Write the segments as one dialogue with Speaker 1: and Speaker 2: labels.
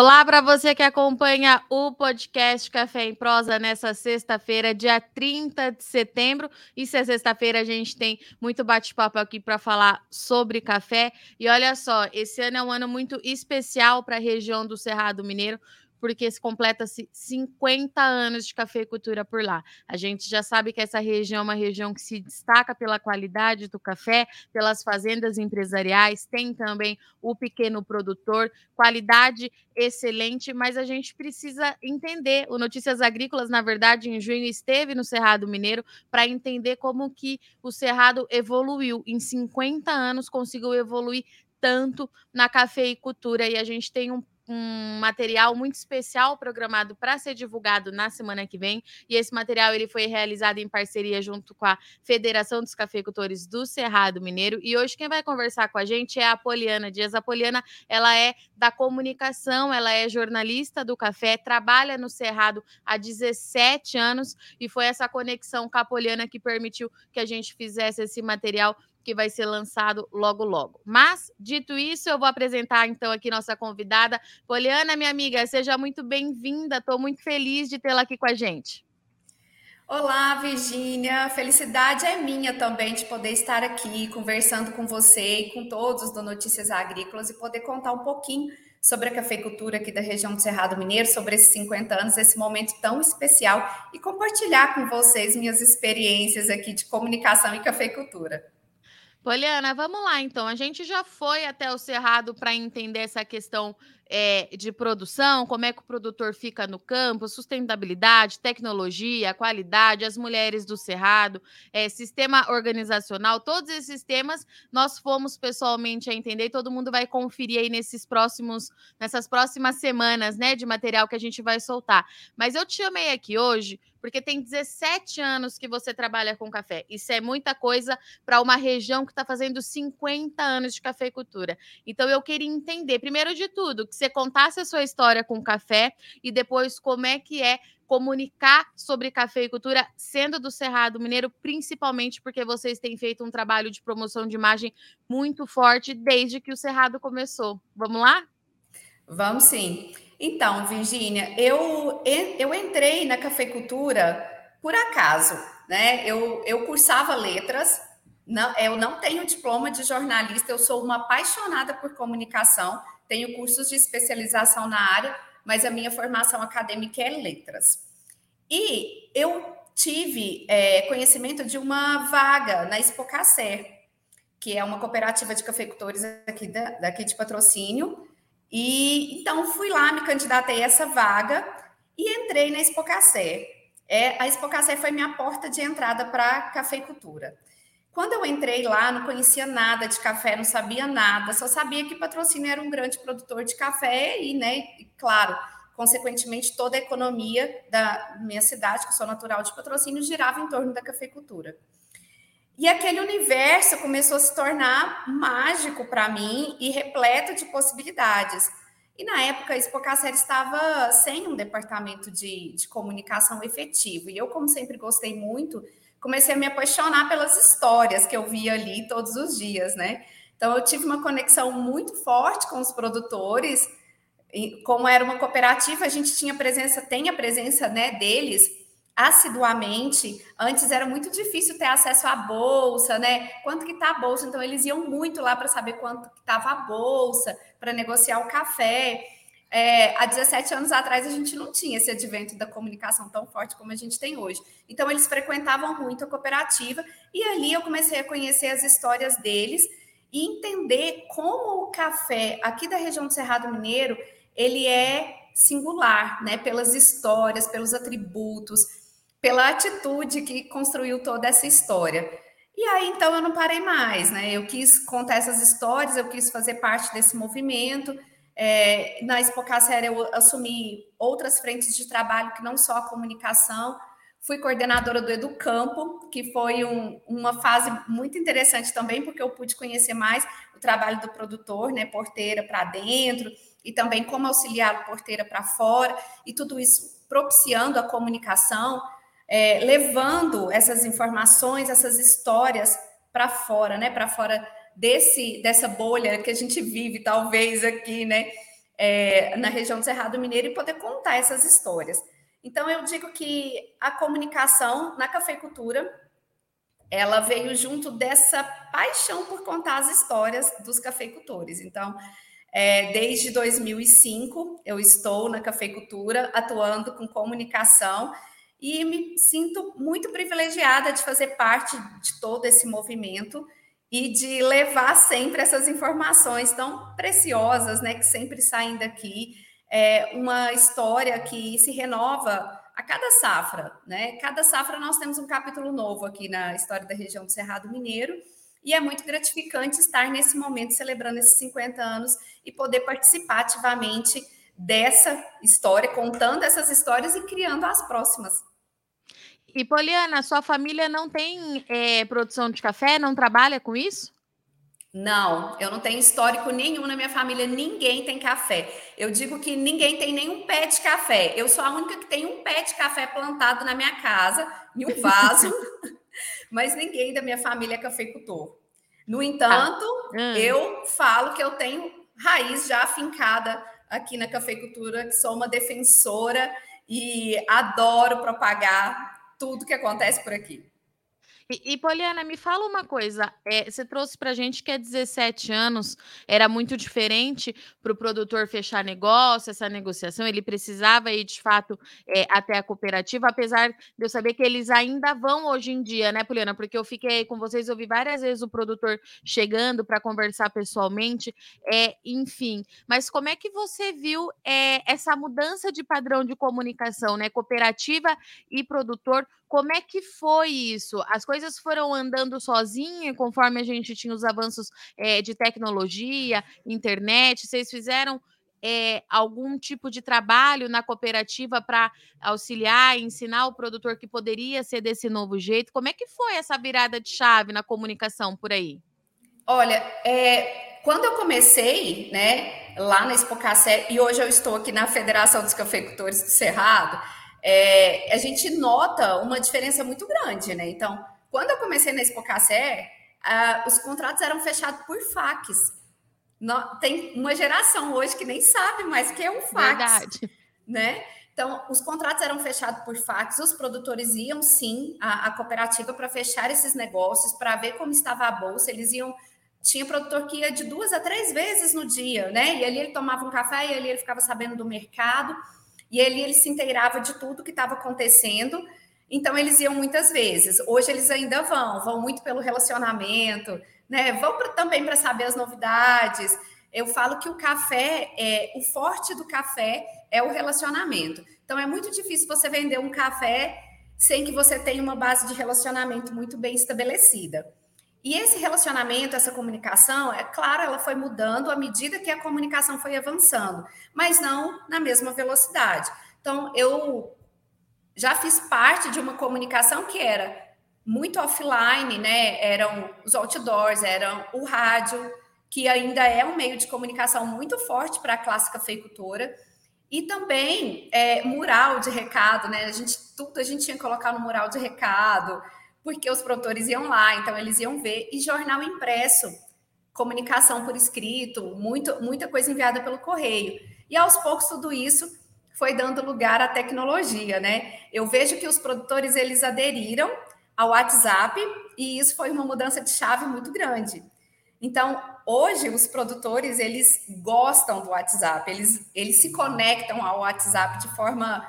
Speaker 1: Olá para você que acompanha o podcast Café em Prosa nessa sexta-feira, dia 30 de setembro. E se é sexta-feira, a gente tem muito bate-papo aqui para falar sobre café. E olha só, esse ano é um ano muito especial para a região do Cerrado Mineiro, porque se completa-se 50 anos de cafeicultura por lá. A gente já sabe que essa região é uma região que se destaca pela qualidade do café, pelas fazendas empresariais, tem também o pequeno produtor, qualidade excelente, mas a gente precisa entender. O Notícias Agrícolas, na verdade, em junho esteve no Cerrado Mineiro para entender como que o Cerrado evoluiu. Em 50 anos conseguiu evoluir tanto na cafeicultura e a gente tem um um material muito especial programado para ser divulgado na semana que vem. E esse material ele foi realizado em parceria junto com a Federação dos Cafeicultores do Cerrado Mineiro. E hoje quem vai conversar com a gente é a Poliana Dias. A Poliana, ela é da comunicação, ela é jornalista do café, trabalha no Cerrado há 17 anos e foi essa conexão com a Poliana que permitiu que a gente fizesse esse material que vai ser lançado logo logo. Mas, dito isso, eu vou apresentar então aqui nossa convidada, Poliana, minha amiga, seja muito bem-vinda. Estou muito feliz de tê-la aqui com a gente.
Speaker 2: Olá, Virgínia. Felicidade é minha também de poder estar aqui conversando com você e com todos do Notícias Agrícolas e poder contar um pouquinho sobre a cafeicultura aqui da região do Cerrado Mineiro, sobre esses 50 anos, esse momento tão especial e compartilhar com vocês minhas experiências aqui de comunicação e cafeicultura.
Speaker 1: Poliana, vamos lá então. A gente já foi até o Cerrado para entender essa questão é, de produção, como é que o produtor fica no campo, sustentabilidade, tecnologia, qualidade, as mulheres do Cerrado, é, sistema organizacional, todos esses temas nós fomos pessoalmente a entender e todo mundo vai conferir aí nesses próximos, nessas próximas semanas, né, de material que a gente vai soltar. Mas eu te chamei aqui hoje porque tem 17 anos que você trabalha com café. Isso é muita coisa para uma região que está fazendo 50 anos de cafeicultura. Então eu queria entender, primeiro de tudo, que você contasse a sua história com café e depois como é que é comunicar sobre cafeicultura sendo do Cerrado Mineiro, principalmente porque vocês têm feito um trabalho de promoção de imagem muito forte desde que o Cerrado começou. Vamos lá?
Speaker 2: Vamos sim. Então, Virgínia, eu, eu entrei na cafeicultura por acaso, né? Eu, eu cursava letras, não, eu não tenho diploma de jornalista, eu sou uma apaixonada por comunicação, tenho cursos de especialização na área, mas a minha formação acadêmica é letras. E eu tive é, conhecimento de uma vaga na Expocacer, que é uma cooperativa de cafeicultores aqui, da, daqui de patrocínio. E então fui lá, me candidatei a essa vaga e entrei na Expocacer. É, a Expocacer foi minha porta de entrada para a cafeicultura. Quando eu entrei lá, não conhecia nada de café, não sabia nada, só sabia que Patrocínio era um grande produtor de café e, né, e, claro, consequentemente, toda a economia da minha cidade, que sou natural de Patrocínio, girava em torno da cafeicultura. E aquele universo começou a se tornar mágico para mim e repleto de possibilidades. E na época, a Expocacer estava sem um departamento de, de comunicação efetivo. E eu, como sempre gostei muito, comecei a me apaixonar pelas histórias que eu via ali todos os dias, né? Então eu tive uma conexão muito forte com os produtores. Como era uma cooperativa, a gente tinha presença, tem a presença, né, deles assiduamente. Antes era muito difícil ter acesso à bolsa, né? Quanto que tá a bolsa? Então eles iam muito lá para saber quanto que estava a bolsa, para negociar o café. É, há 17 anos atrás a gente não tinha esse advento da comunicação tão forte como a gente tem hoje. Então eles frequentavam muito a cooperativa e ali eu comecei a conhecer as histórias deles e entender como o café aqui da região do Cerrado Mineiro ele é singular, né? Pelas histórias, pelos atributos, pela atitude que construiu toda essa história. E aí então eu não parei mais, né? Eu quis contar essas histórias, eu quis fazer parte desse movimento é, na Expocacer eu assumi outras frentes de trabalho que não só a comunicação. Fui coordenadora do Educampo, que foi um, uma fase muito interessante também, porque eu pude conhecer mais o trabalho do produtor, né, porteira para dentro, e também como auxiliar porteira para fora, e tudo isso propiciando a comunicação, é, levando essas informações, essas histórias para fora, né, para fora desse dessa bolha que a gente vive, talvez aqui, né? é, na região do Cerrado Mineiro e poder contar essas histórias. Então, eu digo que a comunicação na cafeicultura ela veio junto dessa paixão por contar as histórias dos cafeicultores. Então, é, desde 2005, eu estou na cafeicultura, atuando com comunicação e me sinto muito privilegiada de fazer parte de todo esse movimento e de levar sempre essas informações tão preciosas, né, que sempre saem daqui. É uma história que se renova a cada safra, né? Cada safra nós temos um capítulo novo aqui na história da região do Cerrado Mineiro. E é muito gratificante estar nesse momento celebrando esses 50 anos e poder participar ativamente dessa história, contando essas histórias e criando as próximas.
Speaker 1: E Poliana, sua família não tem é, produção de café? Não trabalha com isso?
Speaker 2: Não, eu não tenho histórico nenhum na minha família, ninguém tem café. Eu digo que ninguém tem nenhum pé de café. Eu sou a única que tem um pé de café plantado na minha casa, em um vaso, mas ninguém da minha família é cafeicultor. No entanto, ah. eu falo que eu tenho raiz já afincada aqui na cafeicultura, que sou uma defensora e adoro propagar tudo que acontece por aqui.
Speaker 1: E, e, Poliana, me fala uma coisa. É, você trouxe para a gente que há 17 anos era muito diferente para o produtor fechar negócio, essa negociação. Ele precisava ir, de fato, é, até a cooperativa, apesar de eu saber que eles ainda vão hoje em dia, né, Poliana? Porque eu fiquei com vocês, ouvi várias vezes o produtor chegando para conversar pessoalmente. É, enfim, mas como é que você viu é, essa mudança de padrão de comunicação, né? Cooperativa e produtor como é que foi isso? As coisas foram andando sozinha conforme a gente tinha os avanços é, de tecnologia, internet? Vocês fizeram é, algum tipo de trabalho na cooperativa para auxiliar, ensinar o produtor que poderia ser desse novo jeito? Como é que foi essa virada de chave na comunicação por aí?
Speaker 2: Olha, é, quando eu comecei, né, lá na Expocacé, e hoje eu estou aqui na Federação dos Cafeicultores do Cerrado, é, a gente nota uma diferença muito grande, né? Então, quando eu comecei na Expocacé, uh, os contratos eram fechados por fax. No, tem uma geração hoje que nem sabe mais o que é um fax. Verdade. Né? Então, os contratos eram fechados por fax, os produtores iam sim à, à cooperativa para fechar esses negócios, para ver como estava a bolsa, eles iam. Tinha produtor que ia de duas a três vezes no dia, né? E ali ele tomava um café e ali ele ficava sabendo do mercado. E ali ele se inteirava de tudo que estava acontecendo. Então eles iam muitas vezes. Hoje eles ainda vão, vão muito pelo relacionamento, né? Vão pra, também para saber as novidades. Eu falo que o café é o forte do café é o relacionamento. Então é muito difícil você vender um café sem que você tenha uma base de relacionamento muito bem estabelecida. E esse relacionamento, essa comunicação, é claro, ela foi mudando à medida que a comunicação foi avançando, mas não na mesma velocidade. Então, eu já fiz parte de uma comunicação que era muito offline, né? Eram os outdoors, eram o rádio, que ainda é um meio de comunicação muito forte para a classe cafeicultora, e também é, mural de recado, né? A gente tudo a gente tinha que colocar no mural de recado porque os produtores iam lá, então eles iam ver, e jornal impresso, comunicação por escrito, muito, muita coisa enviada pelo correio. E aos poucos tudo isso foi dando lugar à tecnologia, né? Eu vejo que os produtores eles aderiram ao WhatsApp e isso foi uma mudança de chave muito grande. Então, hoje os produtores eles gostam do WhatsApp, eles, eles se conectam ao WhatsApp de forma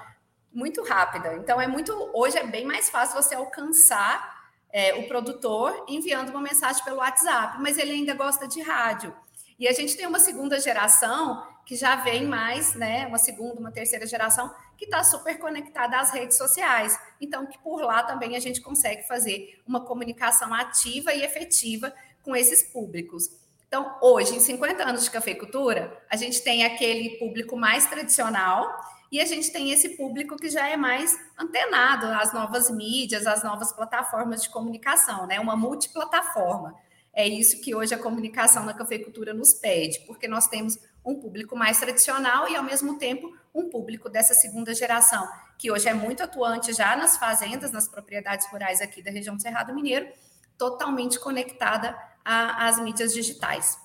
Speaker 2: muito rápida. Então é muito hoje é bem mais fácil você alcançar é, o produtor enviando uma mensagem pelo WhatsApp, mas ele ainda gosta de rádio. E a gente tem uma segunda geração que já vem mais, né? Uma segunda, uma terceira geração que está super conectada às redes sociais. Então, que por lá também a gente consegue fazer uma comunicação ativa e efetiva com esses públicos. Então, hoje, em 50 anos de cafeicultura, a gente tem aquele público mais tradicional e a gente tem esse público que já é mais antenado às novas mídias, às novas plataformas de comunicação, né? Uma multiplataforma. É isso que hoje a comunicação na cafeicultura nos pede, porque nós temos um público mais tradicional e, ao mesmo tempo, um público dessa segunda geração, que hoje é muito atuante já nas fazendas, nas propriedades rurais aqui da região do Cerrado Mineiro, totalmente conectada às mídias digitais.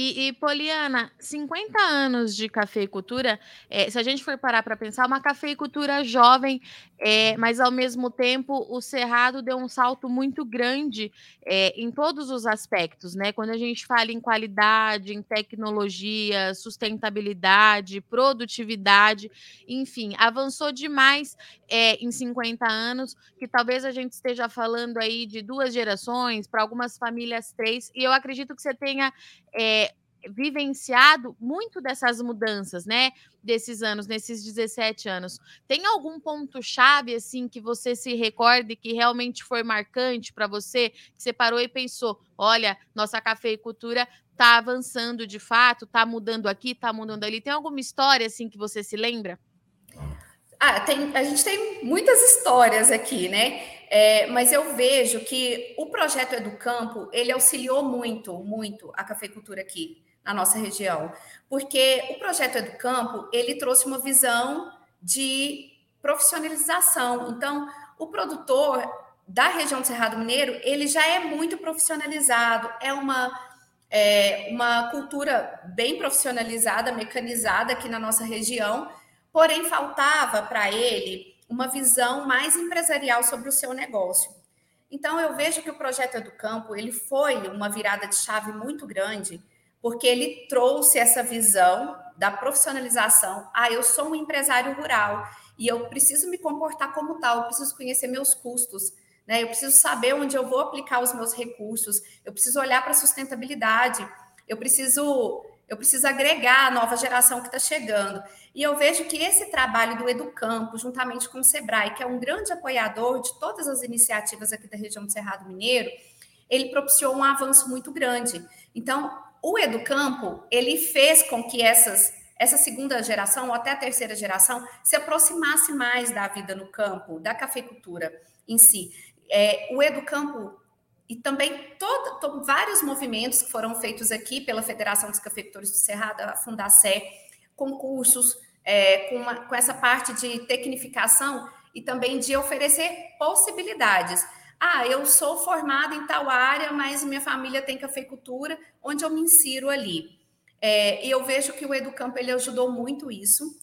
Speaker 1: E, e, Poliana, 50 anos de cafeicultura, é, se a gente for parar para pensar, uma cafeicultura jovem, é, mas ao mesmo tempo o Cerrado deu um salto muito grande é, em todos os aspectos, né? Quando a gente fala em qualidade, em tecnologia, sustentabilidade, produtividade, enfim, avançou demais em 50 anos, que talvez a gente esteja falando aí de duas gerações, para algumas famílias três, e eu acredito que você tenha é, vivenciado muito dessas mudanças, né? Desses anos, nesses 17 anos. Tem algum ponto-chave, assim, que você se recorde que realmente foi marcante para você? Que você parou e pensou: olha, nossa cafeicultura está avançando de fato, está mudando aqui, está mudando ali. Tem alguma história, assim, que você se lembra?
Speaker 2: Ah, tem, a gente tem muitas histórias aqui, né? É, mas eu vejo que o projeto Educampo ele auxiliou muito, muito a cafeicultura aqui na nossa região, porque o projeto Educampo ele trouxe uma visão de profissionalização. Então, o produtor da região do Cerrado Mineiro ele já é muito profissionalizado, é uma é uma cultura bem profissionalizada, mecanizada aqui na nossa região, porém faltava para ele uma visão mais empresarial sobre o seu negócio. Então eu vejo que o projeto do campo ele foi uma virada de chave muito grande, porque ele trouxe essa visão da profissionalização. Ah, eu sou um empresário rural e eu preciso me comportar como tal, eu preciso conhecer meus custos, né? Eu preciso saber onde eu vou aplicar os meus recursos, eu preciso olhar para a sustentabilidade, eu preciso eu preciso agregar a nova geração que está chegando. E eu vejo que esse trabalho do Educampo, juntamente com o Sebrae, que é um grande apoiador de todas as iniciativas aqui da região do Cerrado Mineiro, ele propiciou um avanço muito grande. Então, o Educampo, ele fez com que essas essa segunda geração ou até a terceira geração se aproximasse mais da vida no campo, da cafeicultura em si. É, o Educampo e também todo, todo, vários movimentos que foram feitos aqui pela Federação dos Cafeicultores do Cerrado, a Fundacé, concursos é, com, uma, com essa parte de tecnificação e também de oferecer possibilidades. Ah, eu sou formada em tal área, mas minha família tem cafeicultura, onde eu me insiro ali. É, e eu vejo que o Educampo ele ajudou muito isso.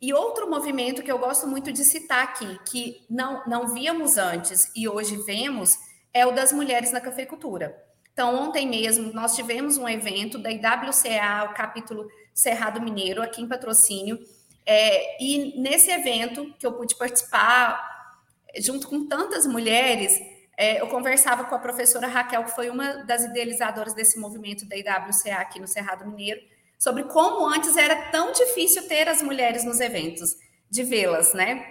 Speaker 2: E outro movimento que eu gosto muito de citar aqui, que não, não víamos antes e hoje vemos, é o das mulheres na cafeicultura. Então, ontem mesmo, nós tivemos um evento da IWCA, o capítulo Cerrado Mineiro, aqui em patrocínio. É, e nesse evento que eu pude participar, junto com tantas mulheres, é, eu conversava com a professora Raquel, que foi uma das idealizadoras desse movimento da IWCA aqui no Cerrado Mineiro, sobre como antes era tão difícil ter as mulheres nos eventos, de vê-las, né?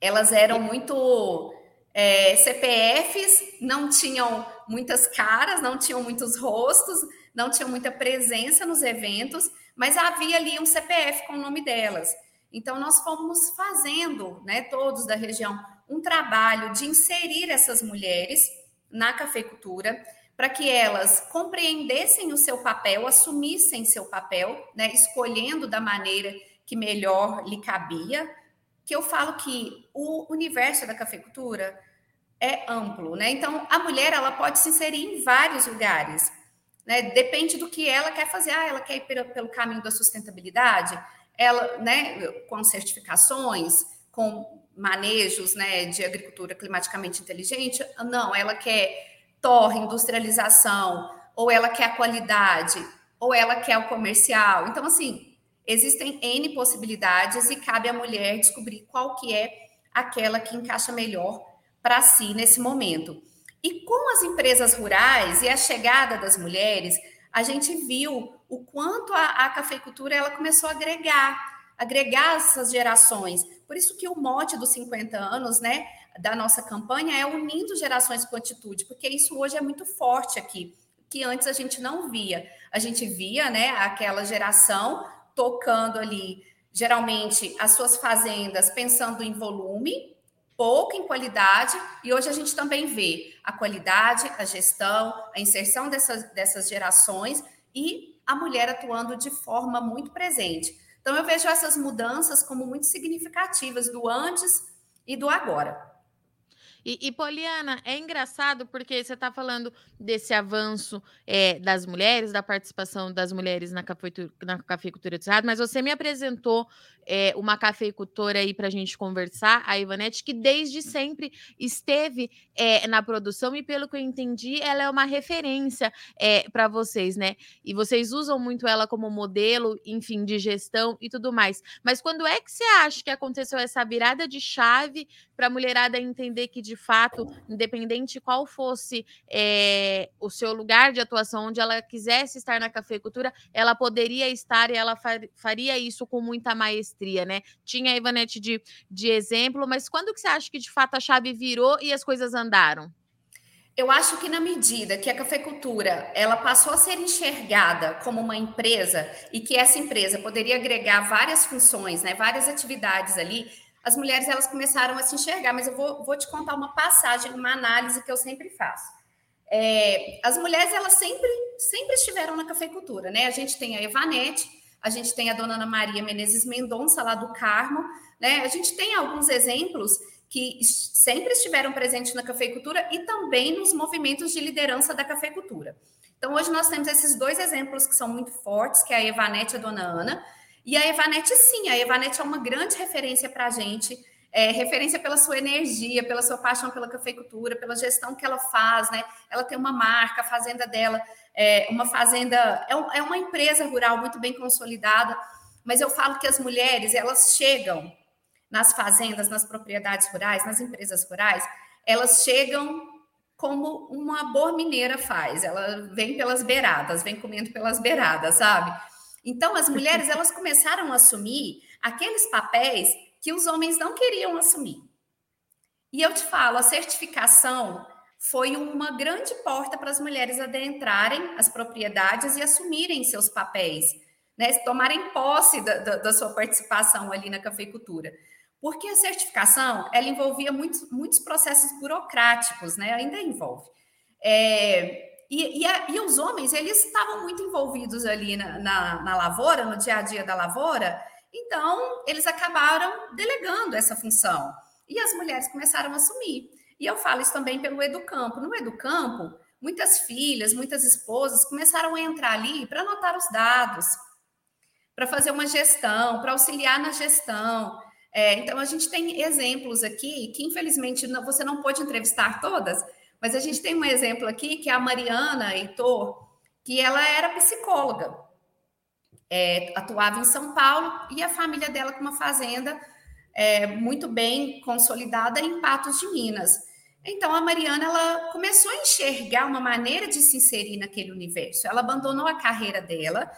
Speaker 2: Elas eram muito é, CPFs não tinham muitas caras, não tinham muitos rostos, não tinham muita presença nos eventos, mas havia ali um CPF com o nome delas. Então, nós fomos fazendo, né, todos da região, um trabalho de inserir essas mulheres na cafeicultura, para que elas compreendessem o seu papel, assumissem seu papel, né, escolhendo da maneira que melhor lhe cabia. Que eu falo que o universo da cafeicultura é amplo, né? Então, a mulher ela pode se inserir em vários lugares, né? Depende do que ela quer fazer. Ah, ela quer ir pelo, caminho da sustentabilidade, ela, né, com certificações, com manejos, né, de agricultura climaticamente inteligente. Não, ela quer torre, industrialização, ou ela quer a qualidade, ou ela quer o comercial. Então, assim, existem N possibilidades e cabe à mulher descobrir qual que é aquela que encaixa melhor para si nesse momento. E com as empresas rurais e a chegada das mulheres, a gente viu o quanto a, a cafeicultura ela começou a agregar, agregar essas gerações. Por isso que o mote dos 50 anos, né, da nossa campanha é unindo gerações com atitude, porque isso hoje é muito forte aqui, que antes a gente não via. A gente via, né, aquela geração tocando ali, geralmente as suas fazendas pensando em volume, pouco em qualidade, e hoje a gente também vê a qualidade, a gestão, a inserção dessas, dessas gerações e a mulher atuando de forma muito presente. Então, eu vejo essas mudanças como muito significativas do antes e do agora.
Speaker 1: E, e, Poliana, é engraçado porque você está falando desse avanço é, das mulheres, da participação das mulheres na cafeicultura, na cafeicultura do Cerrado, mas você me apresentou é, uma cafeicultora aí para a gente conversar, a Ivanete, que desde sempre esteve é, na produção e, pelo que eu entendi, ela é uma referência é, para vocês, né? E vocês usam muito ela como modelo, enfim, de gestão e tudo mais. Mas quando é que você acha que aconteceu essa virada de chave para a mulherada entender que, de fato, independente qual fosse é, o seu lugar de atuação, onde ela quisesse estar na cafeicultura, ela poderia estar e ela faria isso com muita maestria? Maestria, né? Tinha a Ivanete de, de exemplo, mas quando que você acha que de fato a chave virou e as coisas andaram?
Speaker 2: Eu acho que na medida que a cafeicultura ela passou a ser enxergada como uma empresa e que essa empresa poderia agregar várias funções, né, várias atividades ali, as mulheres elas começaram a se enxergar. Mas eu vou, vou te contar uma passagem, uma análise que eu sempre faço. É, as mulheres elas sempre sempre estiveram na cafeicultura, né? A gente tem a Evanete, a gente tem a dona Ana Maria Menezes Mendonça, lá do Carmo, né? A gente tem alguns exemplos que sempre estiveram presentes na cafeicultura e também nos movimentos de liderança da cafeicultura. Então, hoje nós temos esses dois exemplos que são muito fortes, que é a Evanete e a dona Ana. E a Evanete, sim, a Evanete é uma grande referência para a gente, é, referência pela sua energia, pela sua paixão pela cafeicultura, pela gestão que ela faz, né? Ela tem uma marca, a fazenda dela é uma fazenda, é, é uma empresa rural muito bem consolidada, mas eu falo que as mulheres, elas chegam nas fazendas, nas propriedades rurais, nas empresas rurais, elas chegam como uma boa mineira faz, ela vem pelas beiradas, vem comendo pelas beiradas, sabe? Então, as mulheres, elas começaram a assumir aqueles papéis que os homens não queriam assumir. E eu te falo, a certificação foi uma grande porta para as mulheres adentrarem as propriedades e assumirem seus papéis, né? tomarem posse da, da, da sua participação ali na cafeicultura. Porque a certificação, ela envolvia muitos, muitos processos burocráticos, né? Ainda envolve. É, e, e, a, e, os homens, eles estavam muito envolvidos ali na, na, na, lavoura, no dia a dia da lavoura, então eles acabaram delegando essa função. E as mulheres começaram a assumir. E eu falo isso também pelo Educampo. No Educampo, muitas filhas, muitas esposas começaram a entrar ali para anotar os dados, para fazer uma gestão, para auxiliar na gestão. É, então, a gente tem exemplos aqui que, infelizmente, não, você não pôde entrevistar todas, mas a gente tem um exemplo aqui que é a Mariana Heitor, que ela era psicóloga, é, atuava em São Paulo e a família dela com uma fazenda é, muito bem consolidada em Patos de Minas. Então a Mariana ela começou a enxergar uma maneira de se inserir naquele universo. Ela abandonou a carreira dela,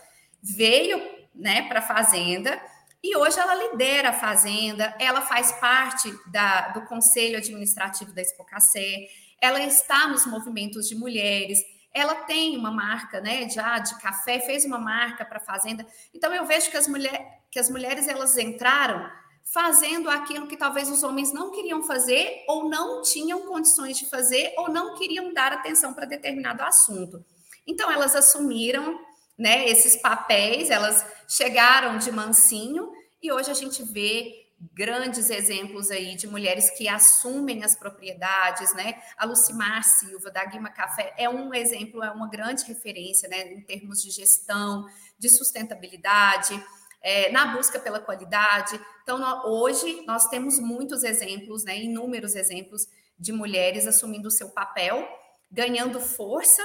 Speaker 2: veio, né, para a fazenda e hoje ela lidera a fazenda. Ela faz parte da, do conselho administrativo da Expocacé. Ela está nos movimentos de mulheres. Ela tem uma marca, né, de café, fez uma marca para a fazenda. Então eu vejo que as, mulher, que as mulheres elas entraram fazendo aquilo que talvez os homens não queriam fazer, ou não tinham condições de fazer, ou não queriam dar atenção para determinado assunto. Então, elas assumiram né, esses papéis, elas chegaram de mansinho, e hoje a gente vê grandes exemplos aí de mulheres que assumem as propriedades, né? A Lucimar Silva, da Guima Café, é um exemplo, é uma grande referência, né, em termos de gestão, de sustentabilidade é, na busca pela qualidade. Então, nós, hoje, nós temos muitos exemplos, né, inúmeros exemplos de mulheres assumindo o seu papel, ganhando força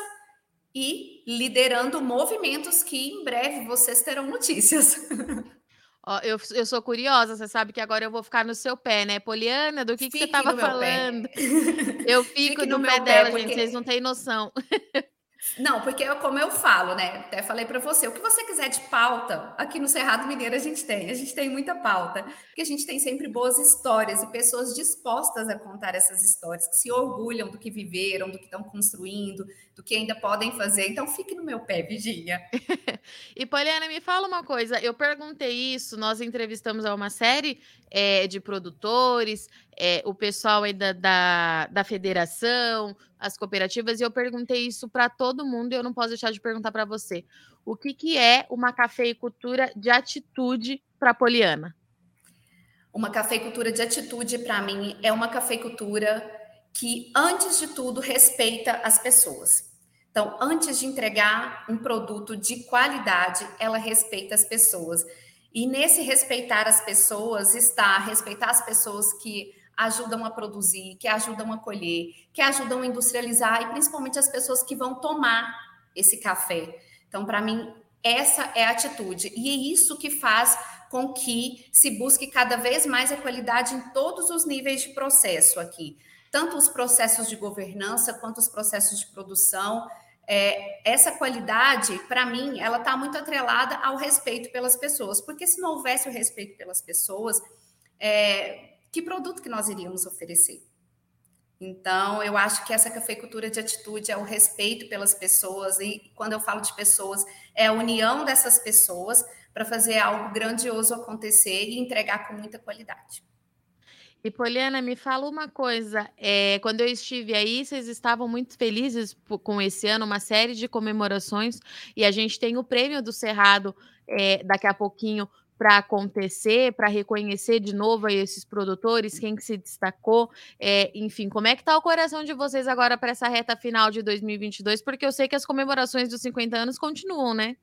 Speaker 2: e liderando movimentos que em breve vocês terão notícias.
Speaker 1: Eu, eu sou curiosa, você sabe que agora eu vou ficar no seu pé, né? Poliana, do que, que você estava falando? Eu fico Fique no, no pé dela, porque... gente, vocês não têm noção.
Speaker 2: Não, porque como eu falo, né? Até falei para você, o que você quiser de pauta, aqui no Cerrado Mineiro a gente tem, a gente tem muita pauta, porque a gente tem sempre boas histórias e pessoas dispostas a contar essas histórias, que se orgulham do que viveram, do que estão construindo, do que ainda podem fazer. Então fique no meu pé, Virginia.
Speaker 1: e Poliana, me fala uma coisa, eu perguntei isso, nós entrevistamos a uma série é, de produtores, é, o pessoal aí da, da, da federação, as cooperativas, e eu perguntei isso para todo mundo e eu não posso deixar de perguntar para você. O que, que é uma cafeicultura de atitude para Poliana?
Speaker 2: Uma cafeicultura de atitude, para mim, é uma cafeicultura que, antes de tudo, respeita as pessoas. Então, antes de entregar um produto de qualidade, ela respeita as pessoas. E nesse respeitar as pessoas está respeitar as pessoas que ajudam a produzir, que ajudam a colher, que ajudam a industrializar e principalmente as pessoas que vão tomar esse café. Então, para mim, essa é a atitude. E é isso que faz com que se busque cada vez mais a qualidade em todos os níveis de processo aqui tanto os processos de governança quanto os processos de produção. É, essa qualidade, para mim, ela está muito atrelada ao respeito pelas pessoas, porque se não houvesse o respeito pelas pessoas, é, que produto que nós iríamos oferecer? Então, eu acho que essa cafeicultura de atitude é o respeito pelas pessoas, e quando eu falo de pessoas, é a união dessas pessoas para fazer algo grandioso acontecer e entregar com muita qualidade.
Speaker 1: E Poliana, me fala uma coisa. É, quando eu estive aí, vocês estavam muito felizes com esse ano, uma série de comemorações, e a gente tem o prêmio do Cerrado é, daqui a pouquinho para acontecer, para reconhecer de novo esses produtores, quem que se destacou, é, enfim, como é que está o coração de vocês agora para essa reta final de 2022? Porque eu sei que as comemorações dos 50 anos continuam, né?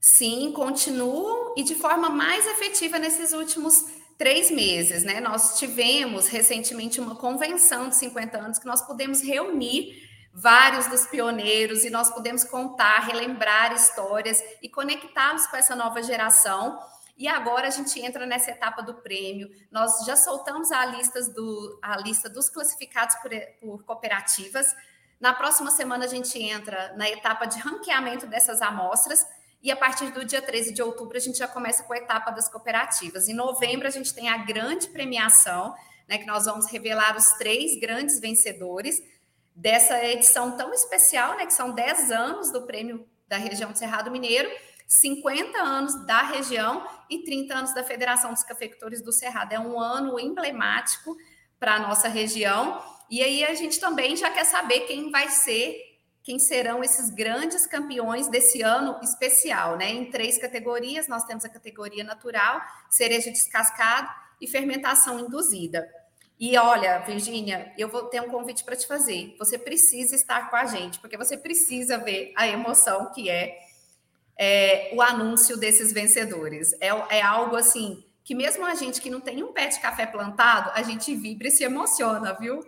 Speaker 2: Sim, continuam e de forma mais efetiva nesses últimos três meses, né? Nós tivemos recentemente uma convenção de 50 anos que nós pudemos reunir vários dos pioneiros e nós pudemos contar, relembrar histórias e conectá-los com essa nova geração. E agora a gente entra nessa etapa do prêmio. Nós já soltamos a, listas do, a lista dos classificados por, por cooperativas. Na próxima semana a gente entra na etapa de ranqueamento dessas amostras e a partir do dia 13 de outubro, a gente já começa com a etapa das cooperativas. Em novembro, a gente tem a grande premiação, né, que nós vamos revelar os três grandes vencedores dessa edição tão especial, né, que são 10 anos do prêmio da região do Cerrado Mineiro, 50 anos da região e 30 anos da Federação dos Cafeicultores do Cerrado. É um ano emblemático para a nossa região. E aí a gente também já quer saber quem vai ser quem serão esses grandes campeões desse ano especial, né? Em três categorias, nós temos a categoria natural, cereja descascado e fermentação induzida. E olha, Virgínia, eu vou ter um convite para te fazer. Você precisa estar com a gente, porque você precisa ver a emoção que é, é o anúncio desses vencedores. É, é algo assim que mesmo a gente que não tem um pé de café plantado, a gente vibra e se emociona, viu?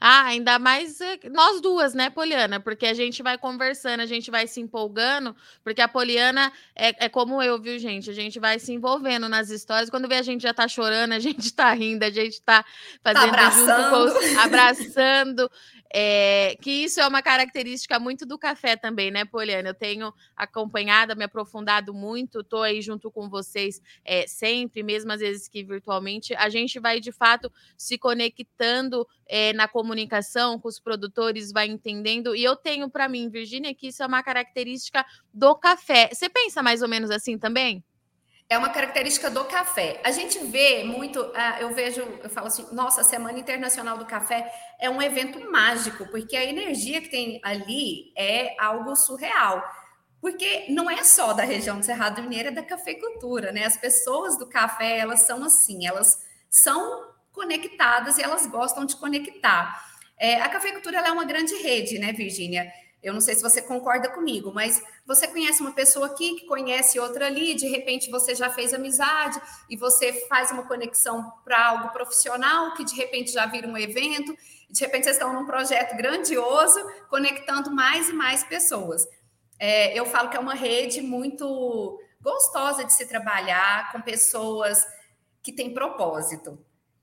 Speaker 1: Ah, ainda mais eh, nós duas, né, Poliana? Porque a gente vai conversando, a gente vai se empolgando, porque a Poliana é, é como eu, viu, gente? A gente vai se envolvendo nas histórias. Quando vê a gente já tá chorando, a gente tá rindo, a gente tá, tá fazendo tá abraçando. Os, abraçando. É, que isso é uma característica muito do café também, né, Poliana? Eu tenho acompanhado, me aprofundado muito, estou aí junto com vocês é, sempre, mesmo às vezes que virtualmente. A gente vai de fato se conectando é, na comunicação com os produtores, vai entendendo. E eu tenho para mim, Virgínia, que isso é uma característica do café. Você pensa mais ou menos assim também?
Speaker 2: É uma característica do café. A gente vê muito, uh, eu vejo, eu falo assim, nossa, a Semana Internacional do Café é um evento mágico, porque a energia que tem ali é algo surreal. Porque não é só da região do Cerrado Mineiro, é da cafeicultura, né? As pessoas do café, elas são assim, elas são conectadas e elas gostam de conectar. É, a cafeicultura é uma grande rede, né, Virgínia? Eu não sei se você concorda comigo, mas você conhece uma pessoa aqui que conhece outra ali, de repente você já fez amizade e você faz uma conexão para algo profissional, que de repente já vira um evento, de repente vocês estão num projeto grandioso, conectando mais e mais pessoas. É, eu falo que é uma rede muito gostosa de se trabalhar com pessoas que têm propósito.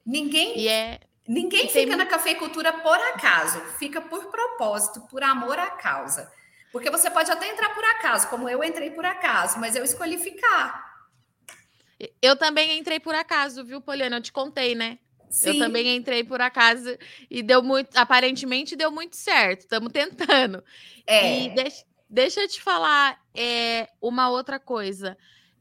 Speaker 2: Ninguém.
Speaker 1: E é,
Speaker 2: Ninguém e fica tem... na cafeicultura por acaso, fica por propósito, por amor à causa. Porque você pode até entrar por acaso, como eu entrei por acaso, mas eu escolhi ficar.
Speaker 1: Eu também entrei por acaso, viu, Poliana? Eu te contei, né? Sim. Eu também entrei por acaso e deu muito, aparentemente deu muito certo. Estamos tentando. É. E deixa, deixa eu te falar é, uma outra coisa.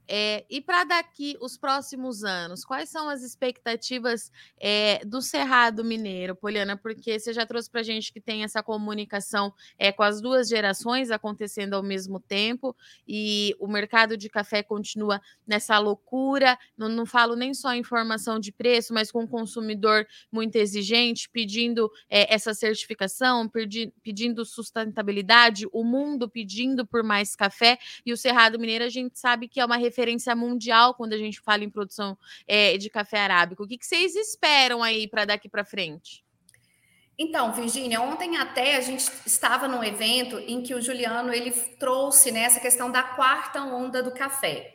Speaker 1: É, e para daqui os próximos anos, quais são as expectativas é, do Cerrado Mineiro, Poliana? Porque você já trouxe para a gente que tem essa comunicação é, com as duas gerações acontecendo ao mesmo tempo, e o mercado de café continua nessa loucura. Não, não falo nem só informação de preço, mas com o consumidor muito exigente, pedindo essa certificação, pedi, pedindo sustentabilidade, o mundo pedindo por mais café, e o Cerrado Mineiro a gente sabe que é uma referência referência mundial quando a gente fala em produção é, de café arábico. O que, que vocês esperam aí para daqui para frente?
Speaker 2: Então, Virginia, ontem até a gente estava num evento em que o Juliano ele trouxe né, essa questão da quarta onda do café.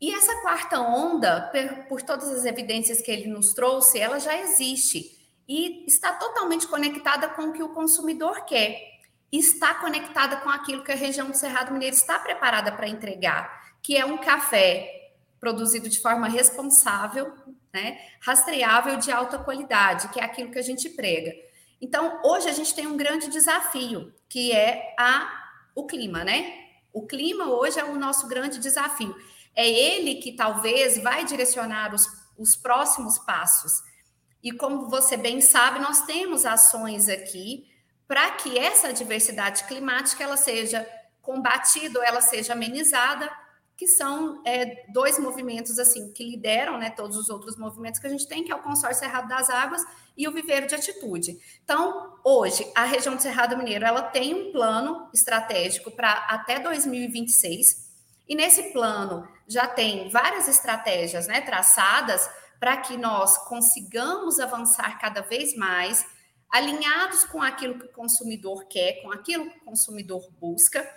Speaker 2: E essa quarta onda, por, por todas as evidências que ele nos trouxe, ela já existe e está totalmente conectada com o que o consumidor quer. Está conectada com aquilo que a região do Cerrado Mineiro está preparada para entregar que é um café produzido de forma responsável, né, rastreável de alta qualidade, que é aquilo que a gente prega. Então, hoje a gente tem um grande desafio, que é a, o clima, né? O clima hoje é o nosso grande desafio. É ele que talvez vai direcionar os, os próximos passos. E como você bem sabe, nós temos ações aqui para que essa diversidade climática ela seja combatida, ela seja amenizada que são é, dois movimentos assim que lideram né, todos os outros movimentos que a gente tem, que é o Consórcio Cerrado das Águas e o Viveiro de Atitude. Então, hoje, a região do Cerrado Mineiro ela tem um plano estratégico para até 2026, e nesse plano já tem várias estratégias né, traçadas para que nós consigamos avançar cada vez mais, alinhados com aquilo que o consumidor quer, com aquilo que o consumidor busca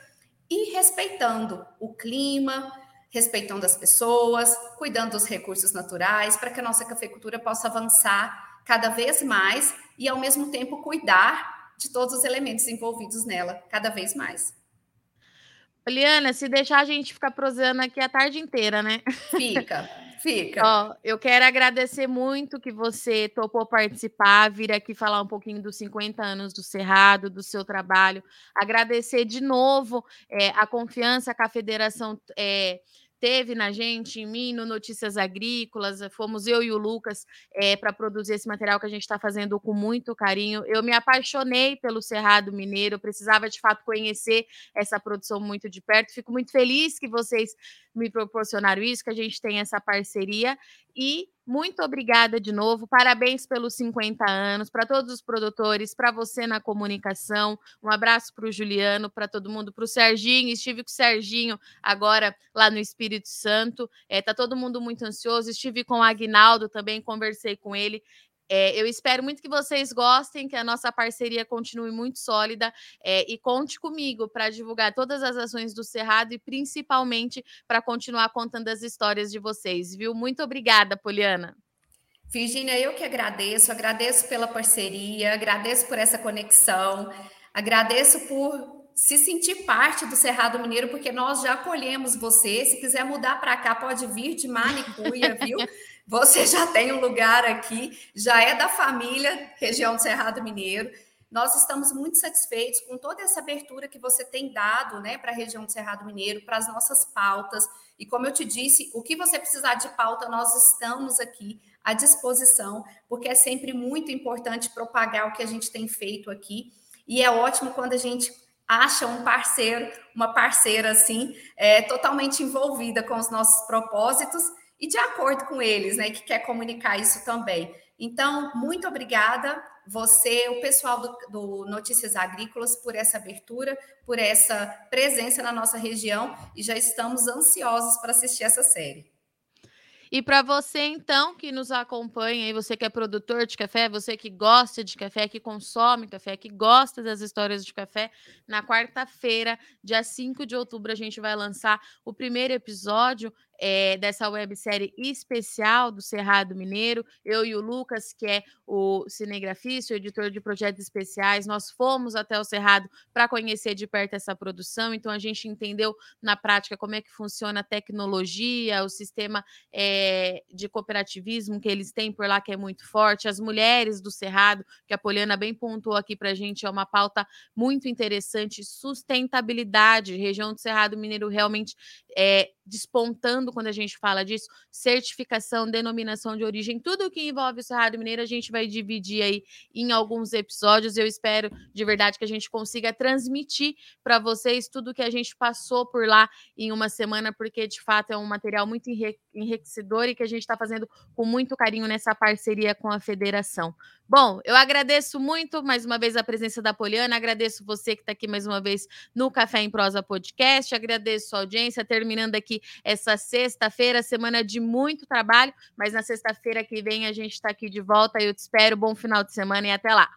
Speaker 2: e respeitando o clima, respeitando as pessoas, cuidando dos recursos naturais, para que a nossa cafeicultura possa avançar cada vez mais e, ao mesmo tempo, cuidar de todos os elementos envolvidos nela cada vez mais.
Speaker 1: Liana, se deixar a gente ficar prosando aqui a tarde inteira, né?
Speaker 2: Fica. Fica.
Speaker 1: Ó, eu quero agradecer muito que você topou participar, vir aqui falar um pouquinho dos 50 anos do Cerrado, do seu trabalho. Agradecer de novo é, a confiança que a federação é, teve na gente, em mim, no Notícias Agrícolas. Fomos eu e o Lucas é, para produzir esse material que a gente está fazendo com muito carinho. Eu me apaixonei pelo Cerrado Mineiro, precisava de fato conhecer essa produção muito de perto. Fico muito feliz que vocês me proporcionaram isso, que a gente tem essa parceria. E muito obrigada de novo. Parabéns pelos 50 anos, para todos os produtores, para você na comunicação. Um abraço para o Juliano, para todo mundo, para o Serginho. Estive com o Serginho agora lá no Espírito Santo. Está é, todo mundo muito ansioso. Estive com o Agnaldo também, conversei com ele. É, eu espero muito que vocês gostem, que a nossa parceria continue muito sólida é, e conte comigo para divulgar todas as ações do Cerrado e principalmente para continuar contando as histórias de vocês, viu? Muito obrigada, Poliana.
Speaker 2: Virginia, eu que agradeço, agradeço pela parceria, agradeço por essa conexão, agradeço por se sentir parte do Cerrado Mineiro, porque nós já acolhemos você. Se quiser mudar para cá, pode vir de Manicuia, viu? Você já tem um lugar aqui, já é da família região do Cerrado Mineiro. Nós estamos muito satisfeitos com toda essa abertura que você tem dado né, para a região do Cerrado Mineiro, para as nossas pautas. E como eu te disse, o que você precisar de pauta, nós estamos aqui à disposição, porque é sempre muito importante propagar o que a gente tem feito aqui. E é ótimo quando a gente acha um parceiro, uma parceira assim, é, totalmente envolvida com os nossos propósitos e de acordo com eles, né, que quer comunicar isso também. Então, muito obrigada, você, o pessoal do, do, Notícias Agrícolas, por essa abertura, por essa presença na nossa região e já estamos ansiosos para assistir essa série.
Speaker 1: E para você, então, que nos acompanha, e você que é produtor de café, você que gosta de café, que consome café, que gosta das histórias de café, na quarta-feira, dia 5 de outubro, a gente vai lançar o primeiro episódio é, dessa websérie especial do Cerrado Mineiro. Eu e o Lucas, que é o cinegrafista, o editor de projetos especiais, nós fomos até o Cerrado para conhecer de perto essa produção. Então, a gente entendeu na prática como é que funciona a tecnologia, o sistema é, de cooperativismo que eles têm por lá, que é muito forte, as mulheres do Cerrado, que a Poliana bem pontuou aqui para a gente, é uma pauta muito interessante, sustentabilidade, região do Cerrado Mineiro realmente é, despontando quando a gente fala disso, certificação, denominação de origem, tudo que envolve o Cerrado Mineiro, a gente vai dividir aí em alguns episódios. Eu espero de verdade que a gente consiga transmitir para vocês tudo que a gente passou por lá em uma semana, porque de fato é um material muito enriquecedor e que a gente está fazendo com muito carinho nessa parceria com a federação. Bom, eu agradeço muito mais uma vez a presença da Poliana, agradeço você que está aqui mais uma vez no Café em Prosa Podcast, agradeço a audiência, terminando aqui essa sexta-feira, semana de muito trabalho, mas na sexta-feira que vem a gente está aqui de volta. Eu te espero, bom final de semana e até lá.